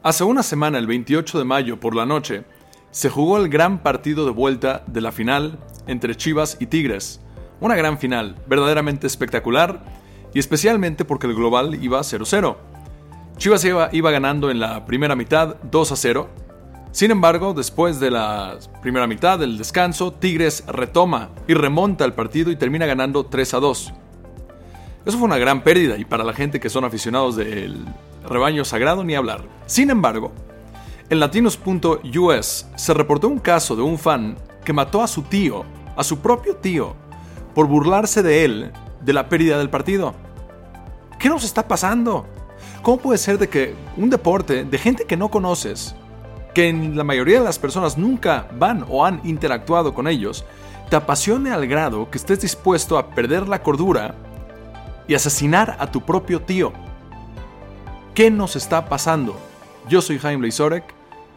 Hace una semana, el 28 de mayo por la noche, se jugó el gran partido de vuelta de la final entre Chivas y Tigres. Una gran final, verdaderamente espectacular, y especialmente porque el global iba 0-0. Chivas iba, iba, ganando en la primera mitad 2 0. Sin embargo, después de la primera mitad del descanso, Tigres retoma y remonta el partido y termina ganando 3 2. Eso fue una gran pérdida y para la gente que son aficionados del rebaño sagrado ni hablar. Sin embargo, en latinos.us se reportó un caso de un fan que mató a su tío, a su propio tío, por burlarse de él de la pérdida del partido. ¿Qué nos está pasando? ¿Cómo puede ser de que un deporte de gente que no conoces, que en la mayoría de las personas nunca van o han interactuado con ellos, te apasione al grado que estés dispuesto a perder la cordura y asesinar a tu propio tío? ¿Qué nos está pasando? Yo soy Jaime Leisorek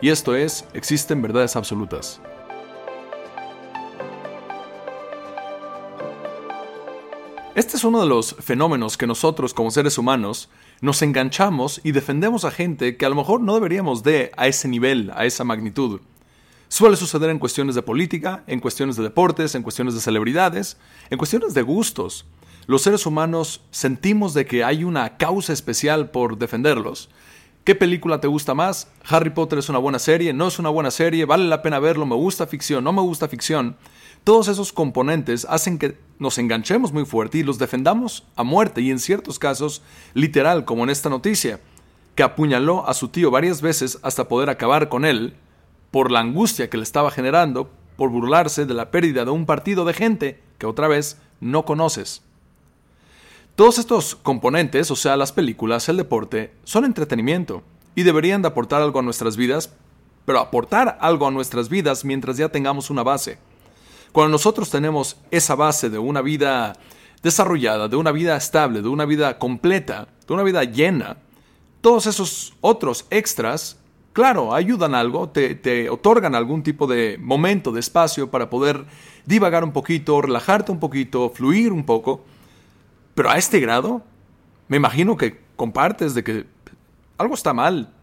y esto es Existen Verdades Absolutas. Este es uno de los fenómenos que nosotros como seres humanos nos enganchamos y defendemos a gente que a lo mejor no deberíamos de a ese nivel, a esa magnitud. Suele suceder en cuestiones de política, en cuestiones de deportes, en cuestiones de celebridades, en cuestiones de gustos los seres humanos sentimos de que hay una causa especial por defenderlos. ¿Qué película te gusta más? Harry Potter es una buena serie, no es una buena serie, vale la pena verlo, me gusta ficción, no me gusta ficción. Todos esos componentes hacen que nos enganchemos muy fuerte y los defendamos a muerte y en ciertos casos literal, como en esta noticia, que apuñaló a su tío varias veces hasta poder acabar con él por la angustia que le estaba generando por burlarse de la pérdida de un partido de gente que otra vez no conoces. Todos estos componentes, o sea, las películas, el deporte, son entretenimiento y deberían de aportar algo a nuestras vidas, pero aportar algo a nuestras vidas mientras ya tengamos una base. Cuando nosotros tenemos esa base de una vida desarrollada, de una vida estable, de una vida completa, de una vida llena, todos esos otros extras, claro, ayudan algo, te, te, otorgan algún tipo de momento, de espacio para poder divagar un poquito, relajarte un poquito, fluir un poco, pero a este grado, me imagino que compartes de que algo está mal.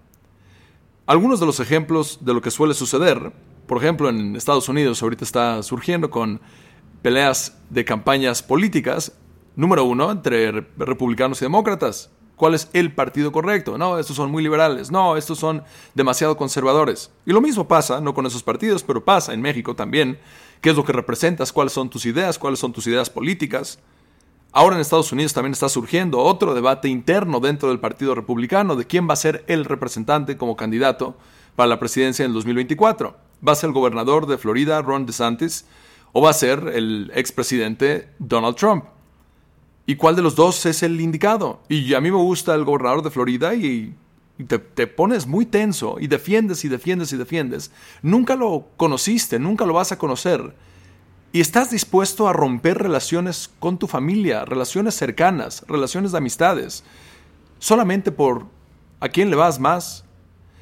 Algunos de los ejemplos de lo que suele suceder, por ejemplo en Estados Unidos ahorita está surgiendo con peleas de campañas políticas, número uno, entre republicanos y demócratas. ¿Cuál es el partido correcto? No, estos son muy liberales. No, estos son demasiado conservadores. Y lo mismo pasa, no con esos partidos, pero pasa en México también. ¿Qué es lo que representas? ¿Cuáles son tus ideas? ¿Cuáles son tus ideas políticas? Ahora en Estados Unidos también está surgiendo otro debate interno dentro del Partido Republicano de quién va a ser el representante como candidato para la presidencia en el 2024. ¿Va a ser el gobernador de Florida, Ron DeSantis, o va a ser el expresidente Donald Trump? ¿Y cuál de los dos es el indicado? Y a mí me gusta el gobernador de Florida y, te, te, pones muy tenso y defiendes y defiendes y defiendes. Nunca lo conociste, nunca lo vas a conocer y estás dispuesto a romper relaciones con tu familia, relaciones cercanas, relaciones de amistades, solamente por a quién le vas más.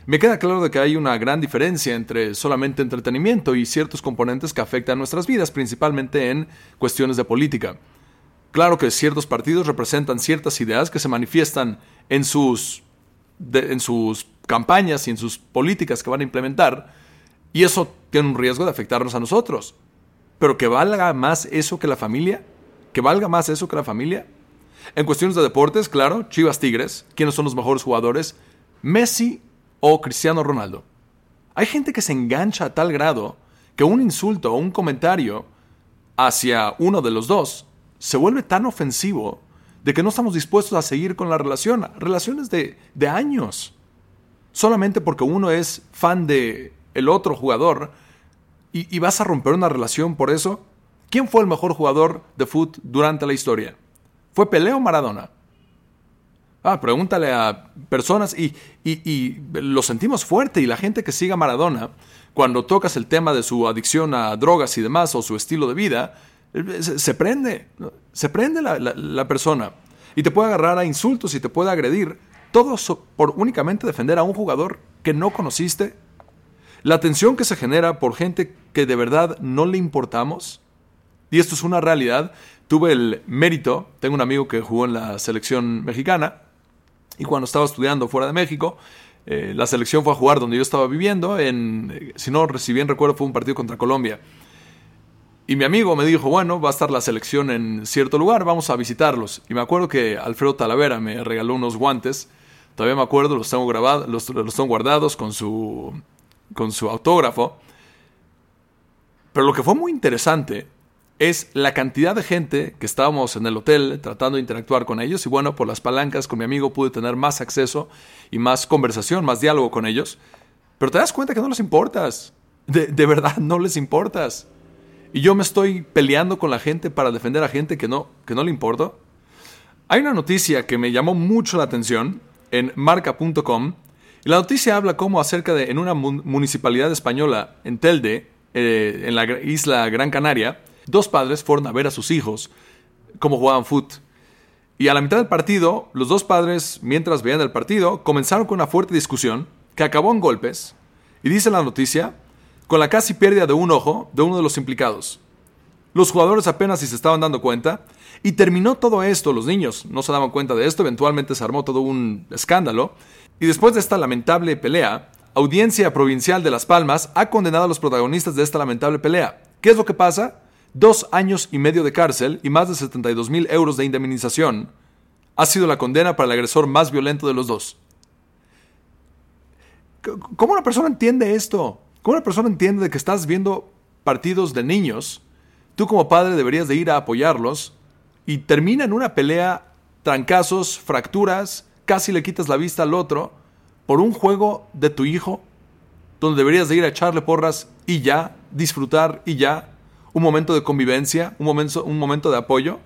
Me queda claro de que hay una gran diferencia entre solamente entretenimiento y ciertos componentes que afectan nuestras vidas, principalmente en cuestiones de política. Claro que ciertos partidos representan ciertas ideas que se manifiestan en sus, en sus campañas y en sus políticas que van a implementar, y eso tiene un riesgo de afectarnos a nosotros. Pero que valga más eso que la familia. Que valga más eso que la familia. En cuestiones de deportes, claro, Chivas Tigres, ¿quiénes son los mejores jugadores? Messi o Cristiano Ronaldo. Hay gente que se engancha a tal grado que un insulto o un comentario hacia uno de los dos se vuelve tan ofensivo de que no estamos dispuestos a seguir con la relación, relaciones de, de años. Solamente porque uno es fan de el otro jugador, y, vas a romper una relación por eso? ¿Quién fue el mejor jugador de fútbol durante la historia? ¿Fue Pelé o Maradona? Ah, pregúntale a personas y, y, lo sentimos fuerte y la gente que siga Maradona, cuando tocas el tema de su adicción a drogas y demás o su estilo de vida, eh, se, prende, se prende la, la, persona y te puede agarrar a insultos y te puede agredir, todo por únicamente defender a un jugador que no conociste la tensión que se genera por gente que de verdad no le importamos, y esto es una realidad, tuve el mérito, tengo un amigo que jugó en la selección mexicana, y cuando estaba estudiando fuera de México, eh, la selección fue a jugar donde yo estaba viviendo, en, si no si bien recuerdo fue un partido contra Colombia. Y mi amigo me dijo, bueno, va a estar la selección en cierto lugar, vamos a visitarlos. Y me acuerdo que Alfredo Talavera me regaló unos guantes, todavía me acuerdo, los tengo, grabados, los, los tengo guardados con su, con su autógrafo. Pero lo que fue muy interesante es la cantidad de gente que estábamos en el hotel tratando de interactuar con ellos y bueno, por las palancas con mi amigo pude tener más acceso y más conversación, más diálogo con ellos. Pero te das cuenta que no les importas. De, de verdad, no les importas. Y yo me estoy peleando con la gente para defender a gente que no, que no le importa. Hay una noticia que me llamó mucho la atención en marca.com. Y la noticia habla como acerca de en una municipalidad española, en Telde, eh, en la isla Gran Canaria, dos padres fueron a ver a sus hijos cómo jugaban foot. Y a la mitad del partido, los dos padres, mientras veían el partido, comenzaron con una fuerte discusión que acabó en golpes. Y dice la noticia, con la casi pérdida de un ojo de uno de los implicados. Los jugadores apenas si se estaban dando cuenta, y terminó todo esto, los niños no se daban cuenta de esto, eventualmente se armó todo un escándalo, y después de esta lamentable pelea, Audiencia Provincial de Las Palmas ha condenado a los protagonistas de esta lamentable pelea. ¿Qué es lo que pasa? dos años y medio de cárcel y más de 72 mil euros de indemnización, ha sido la condena para el agresor más violento de los dos. ¿Cómo una persona entiende esto? ¿Cómo una persona entiende de que estás viendo partidos de niños? Tú como padre deberías de ir a apoyarlos y termina en una pelea, trancazos, fracturas, casi le quitas la vista al otro por un juego de tu hijo donde deberías de ir a echarle porras y ya, disfrutar y ya, un momento de convivencia, un momento, un momento de apoyo?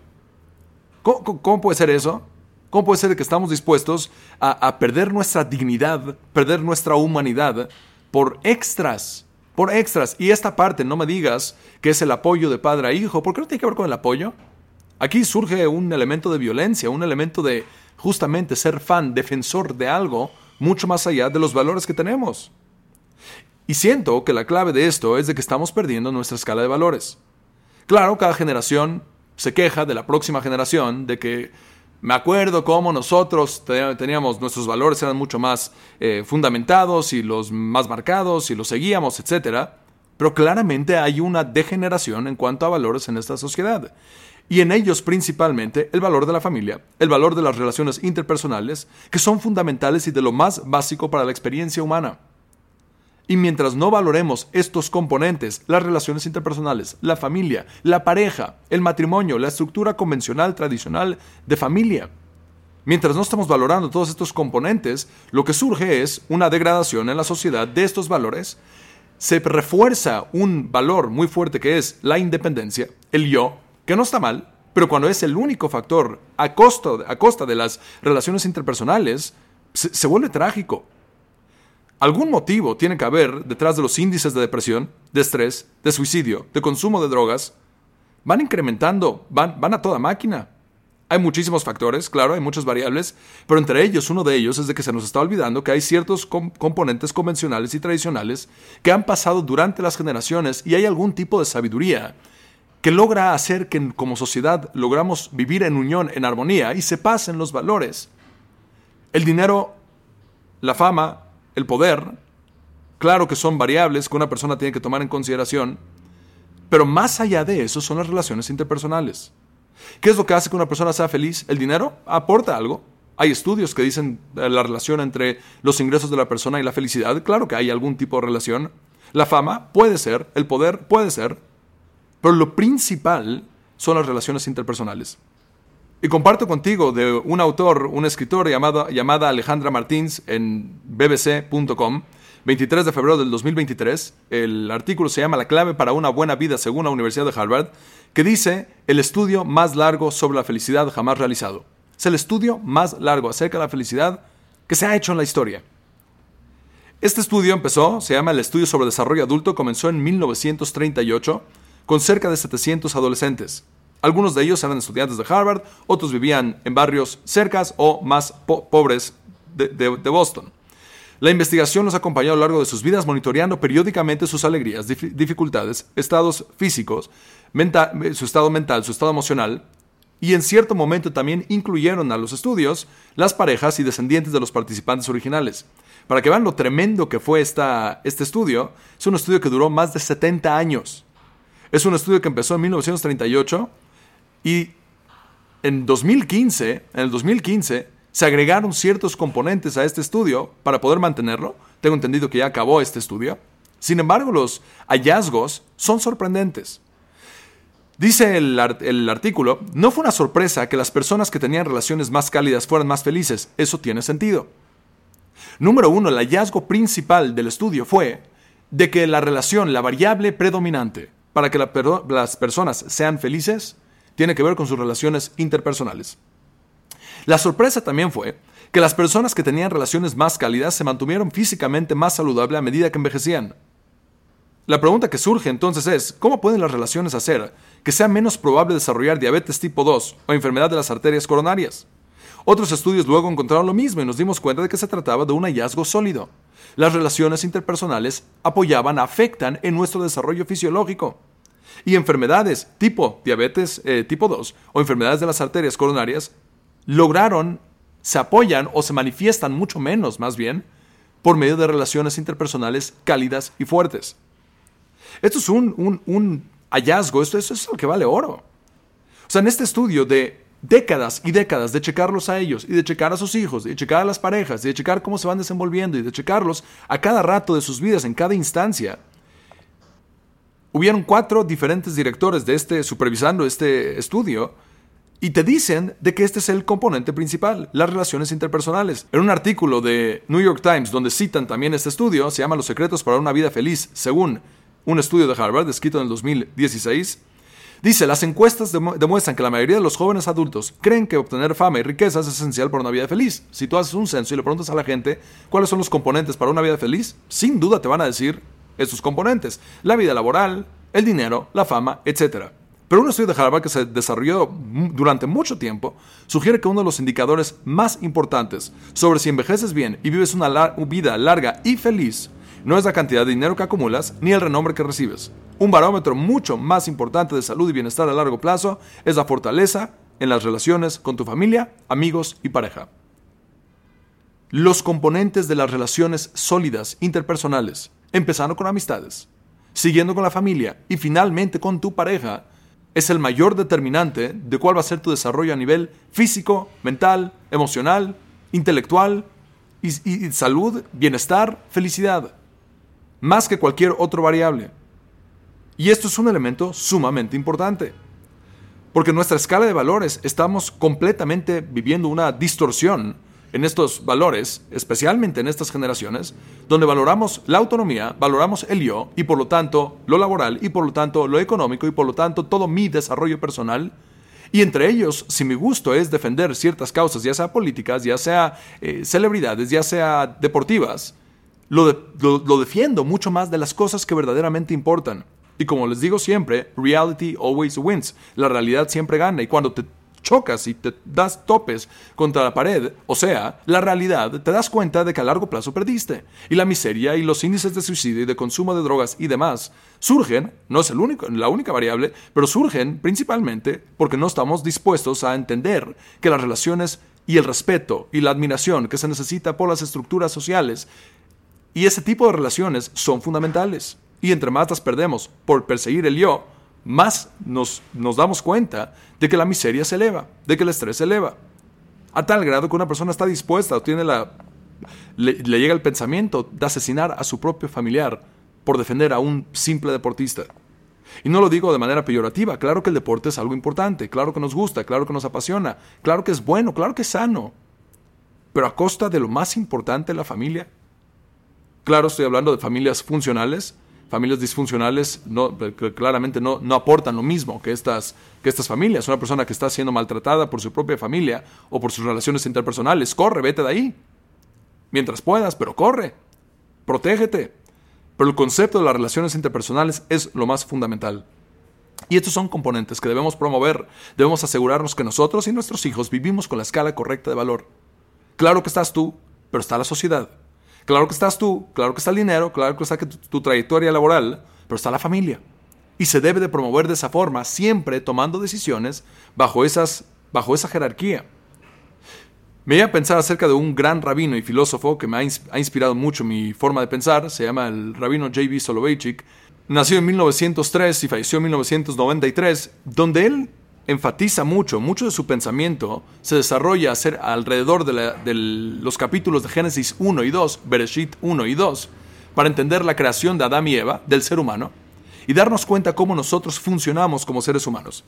¿Cómo, puede ser eso? ¿Cómo puede ser que estamos dispuestos a, a, perder nuestra dignidad, perder nuestra humanidad por extras? Por extras. Y esta parte, no me digas que es el apoyo de padre a hijo, porque no tiene que ver con el apoyo. Aquí surge un elemento de violencia, un elemento de justamente ser fan, defensor de algo, mucho más allá de los valores que tenemos. Y siento que la clave de esto es de que estamos perdiendo nuestra escala de valores. Claro, cada generación se queja de la próxima generación de que me acuerdo cómo nosotros teníamos nuestros valores eran mucho más eh, fundamentados y los más marcados y los seguíamos, etc. Pero claramente hay una degeneración en cuanto a valores en esta sociedad. Y en ellos principalmente el valor de la familia, el valor de las relaciones interpersonales, que son fundamentales y de lo más básico para la experiencia humana. Y mientras no valoremos estos componentes, las relaciones interpersonales, la familia, la pareja, el matrimonio, la estructura convencional tradicional de familia, mientras no estamos valorando todos estos componentes, lo que surge es una degradación en la sociedad de estos valores, se refuerza un valor muy fuerte que es la independencia, el yo, que no está mal, pero cuando es el único factor a costa, a costa de las relaciones interpersonales, se vuelve trágico. Algún motivo tiene que haber detrás de los índices de depresión, de estrés, de suicidio, de consumo de drogas. Van incrementando, van, van a toda máquina. Hay muchísimos factores, claro, hay muchas variables, pero entre ellos uno de ellos es de que se nos está olvidando que hay ciertos componentes convencionales y tradicionales que han pasado durante las generaciones y hay algún tipo de sabiduría que logra hacer que como sociedad logramos vivir en unión, en armonía y se pasen los valores. El dinero, la fama, el poder, claro que son variables que una persona tiene que tomar en consideración, pero más allá de eso son las relaciones interpersonales. ¿Qué es lo que hace que una persona sea feliz? ¿El dinero? Aporta algo. Hay estudios que dicen eh, la relación entre los ingresos de la persona y la felicidad. Claro que hay algún tipo de relación. La fama puede ser, el poder puede ser, pero lo principal son las relaciones interpersonales. Y comparto contigo de un autor, un escritor llamado, llamada Alejandra Martins en bbc.com, 23 de febrero del 2023. El artículo se llama La clave para una buena vida según la Universidad de Harvard, que dice el estudio más largo sobre la felicidad jamás realizado. Es el estudio más largo acerca de la felicidad que se ha hecho en la historia. Este estudio empezó, se llama el Estudio sobre Desarrollo Adulto, comenzó en 1938 con cerca de 700 adolescentes. Algunos de ellos eran estudiantes de Harvard, otros vivían en barrios cercas o más pobres de, Boston. La investigación los acompañó a lo largo de sus vidas monitoreando periódicamente sus alegrías, dificultades, estados físicos, su estado mental, su estado emocional y en cierto momento también incluyeron a los estudios las parejas y descendientes de los participantes originales. Para que vean lo tremendo que fue esta, este estudio, es un estudio que duró más de 70 años. Es un estudio que empezó en 1938 y en 2015, en el 2015, se agregaron ciertos componentes a este estudio para poder mantenerlo. Tengo entendido que ya acabó este estudio. Sin embargo, los hallazgos son sorprendentes. Dice el, artículo, no fue una sorpresa que las personas que tenían relaciones más cálidas fueran más felices. Eso tiene sentido. Número uno, el hallazgo principal del estudio fue de que la relación, la variable predominante para que las personas sean felices, tiene que ver con sus relaciones interpersonales. La sorpresa también fue que las personas que tenían relaciones más cálidas se mantuvieron físicamente más saludables a medida que envejecían. La pregunta que surge entonces es, ¿cómo pueden las relaciones hacer que sea menos probable desarrollar diabetes tipo 2 o enfermedad de las arterias coronarias? Otros estudios luego encontraron lo mismo y nos dimos cuenta de que se trataba de un hallazgo sólido. Las relaciones interpersonales apoyaban, afectan en nuestro desarrollo fisiológico. Y enfermedades tipo diabetes eh, tipo 2 o enfermedades de las arterias coronarias lograron, se apoyan o se manifiestan mucho menos, más bien, por medio de relaciones interpersonales cálidas y fuertes. Esto es un, un, hallazgo, esto, es lo que vale oro. O sea, en este estudio de décadas y décadas de checarlos a ellos y de checar a sus hijos, de checar a las parejas, de checar cómo se van desenvolviendo y de checarlos a cada rato de sus vidas, en cada instancia. Hubieron cuatro diferentes directores de este supervisando este estudio y te dicen de que este es el componente principal, las relaciones interpersonales. En un artículo de New York Times donde citan también este estudio, se llama Los secretos para una vida feliz, según un estudio de Harvard escrito en el 2016, Dice, las encuestas demuestran que la mayoría de los jóvenes adultos creen que obtener fama y riqueza es esencial para una vida feliz. Si tú haces un censo y le preguntas a la gente cuáles son los componentes para una vida feliz, sin duda te van a decir estos componentes. La vida laboral, el dinero, la fama, etc. Pero un estudio de Harvard que se desarrolló durante mucho tiempo sugiere que uno de los indicadores más importantes sobre si envejeces bien y vives una vida larga y feliz no es la cantidad de dinero que acumulas ni el renombre que recibes. Un barómetro mucho más importante de salud y bienestar a largo plazo es la fortaleza en las relaciones con tu familia, amigos y pareja. Los componentes de las relaciones sólidas interpersonales, empezando con amistades, siguiendo con la familia y finalmente con tu pareja, es el mayor determinante de cuál va a ser tu desarrollo a nivel físico, mental, emocional, intelectual y, y salud, bienestar, felicidad más que cualquier otra variable. Y esto es un elemento sumamente importante. Porque en nuestra escala de valores estamos completamente viviendo una distorsión en estos valores, especialmente en estas generaciones, donde valoramos la autonomía, valoramos el yo y por lo tanto lo laboral y por lo tanto lo económico y por lo tanto todo mi desarrollo personal. Y entre ellos, si mi gusto es defender ciertas causas, ya sea políticas, ya sea eh, celebridades, ya sea deportivas, lo, defiendo mucho más de las cosas que verdaderamente importan. Y como les digo siempre, reality always wins. La realidad siempre gana. Y cuando te chocas y te das topes contra la pared, o sea, la realidad, te das cuenta de que a largo plazo perdiste. Y la miseria y los índices de suicidio y de consumo de drogas y demás surgen, no es el único, la única variable, pero surgen principalmente porque no estamos dispuestos a entender que las relaciones y el respeto y la admiración que se necesita por las estructuras sociales y ese tipo de relaciones son fundamentales. Y entre más las perdemos por perseguir el yo, más nos, nos damos cuenta de que la miseria se eleva, de que el estrés se eleva. A tal grado que una persona está dispuesta o tiene la, le, le llega el pensamiento de asesinar a su propio familiar por defender a un simple deportista. Y no lo digo de manera peyorativa, claro que el deporte es algo importante, claro que nos gusta, claro que nos apasiona, claro que es bueno, claro que es sano, pero a costa de lo más importante, la familia. Claro, estoy hablando de familias funcionales. Familias disfuncionales claramente no, no aportan lo mismo que estas, que estas familias. Una persona que está siendo maltratada por su propia familia o por sus relaciones interpersonales, corre, vete de ahí. Mientras puedas, pero corre. Protégete. Pero el concepto de las relaciones interpersonales es lo más fundamental. Y estos son componentes que debemos promover. Debemos asegurarnos que nosotros y nuestros hijos vivimos con la escala correcta de valor. Claro que estás tú, pero está la sociedad. Claro que estás tú, claro que está el dinero, claro que está tu, trayectoria laboral, pero está la familia. y se debe de promover de esa forma, siempre tomando decisiones bajo, esas, bajo esa jerarquía. Me iba a pensar acerca de un gran rabino y filósofo que me ha, inspirado mucho mi forma de pensar, se llama el rabino J.B. Soloveitchik. Nació en 1903 y falleció en 1993, donde él enfatiza mucho, mucho de su pensamiento se desarrolla alrededor de, los capítulos de Génesis 1 y 2, Bereshit 1 y 2, para entender la creación de Adán y Eva, del ser humano, y darnos cuenta cómo nosotros funcionamos como seres humanos.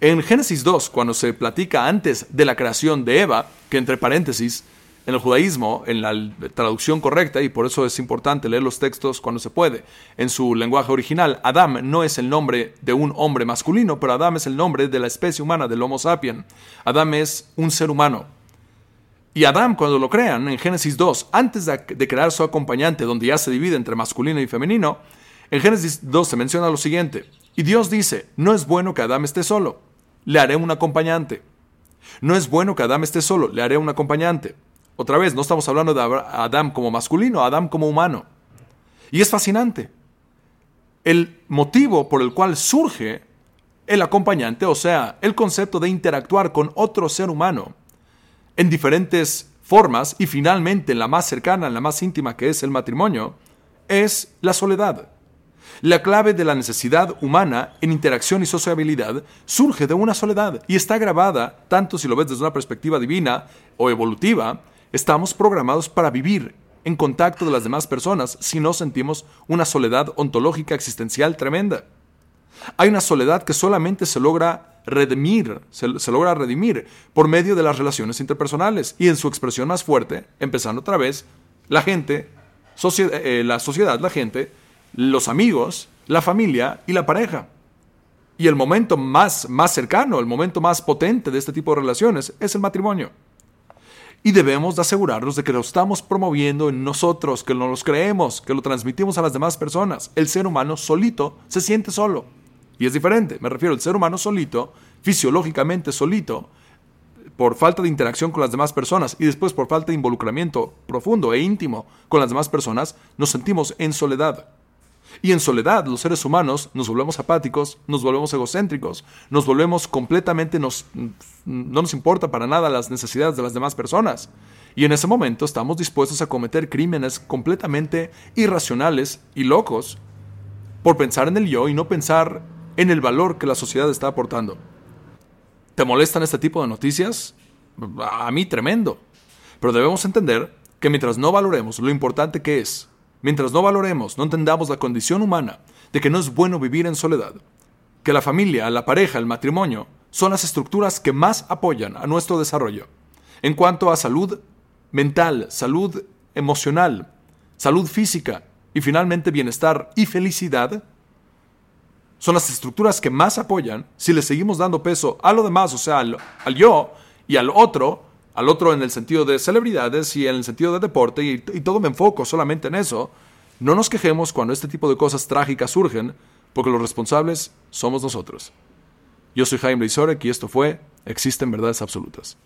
En Génesis 2, cuando se platica antes de la creación de Eva, que entre paréntesis, en el judaísmo, en la traducción correcta, y por eso es importante leer los textos cuando se puede, en su lenguaje original, Adam no es el nombre de un hombre masculino, pero Adam es el nombre de la especie humana, del Homo sapien. Adam es un ser humano. Y Adam, cuando lo crean, en Génesis 2, antes de, crear su acompañante, donde ya se divide entre masculino y femenino, en Génesis 2 se menciona lo siguiente, y Dios dice, no es bueno que Adam esté solo le haré un acompañante. No es bueno que Adán esté solo, le haré un acompañante. Otra vez, no estamos hablando de Adán como masculino, Adán como humano. Y es fascinante. El motivo por el cual surge el acompañante, o sea, el concepto de interactuar con otro ser humano en diferentes formas y finalmente en la más cercana, en la más íntima que es el matrimonio, es la soledad. La clave de la necesidad humana en interacción y sociabilidad surge de una soledad y está grabada, tanto si lo ves desde una perspectiva divina o evolutiva, estamos programados para vivir en contacto de las demás personas si no sentimos una soledad ontológica existencial tremenda. Hay una soledad que solamente se logra redimir, se, logra redimir por medio de las relaciones interpersonales y en su expresión más fuerte, empezando otra vez, la gente, eh, la sociedad, la gente, los amigos, la familia y la pareja. Y el momento más, más cercano, el momento más potente de este tipo de relaciones es el matrimonio. Y debemos de asegurarnos de que lo estamos promoviendo en nosotros, que no los creemos, que lo transmitimos a las demás personas. El ser humano solito se siente solo. Y es diferente, me refiero al ser humano solito, fisiológicamente solito, por falta de interacción con las demás personas y después por falta de involucramiento profundo e íntimo con las demás personas, nos sentimos en soledad. Y en soledad los seres humanos nos volvemos apáticos, nos volvemos egocéntricos, nos volvemos completamente, nos, no nos importa para nada las necesidades de las demás personas. Y en ese momento estamos dispuestos a cometer crímenes completamente irracionales y locos por pensar en el yo y no pensar en el valor que la sociedad está aportando. ¿Te molestan este tipo de noticias? A mí tremendo. Pero debemos entender que mientras no valoremos lo importante que es Mientras no valoremos, no entendamos la condición humana de que no es bueno vivir en soledad, que la familia, la pareja, el matrimonio son las estructuras que más apoyan a nuestro desarrollo. En cuanto a salud mental, salud emocional, salud física y finalmente bienestar y felicidad, son las estructuras que más apoyan si le seguimos dando peso a lo demás, o sea, al, al yo y al otro, al otro en el sentido de celebridades y en el sentido de deporte, y, todo me enfoco solamente en eso, no nos quejemos cuando este tipo de cosas trágicas surgen, porque los responsables somos nosotros. Yo soy Jaime Lizorek y esto fue Existen Verdades Absolutas.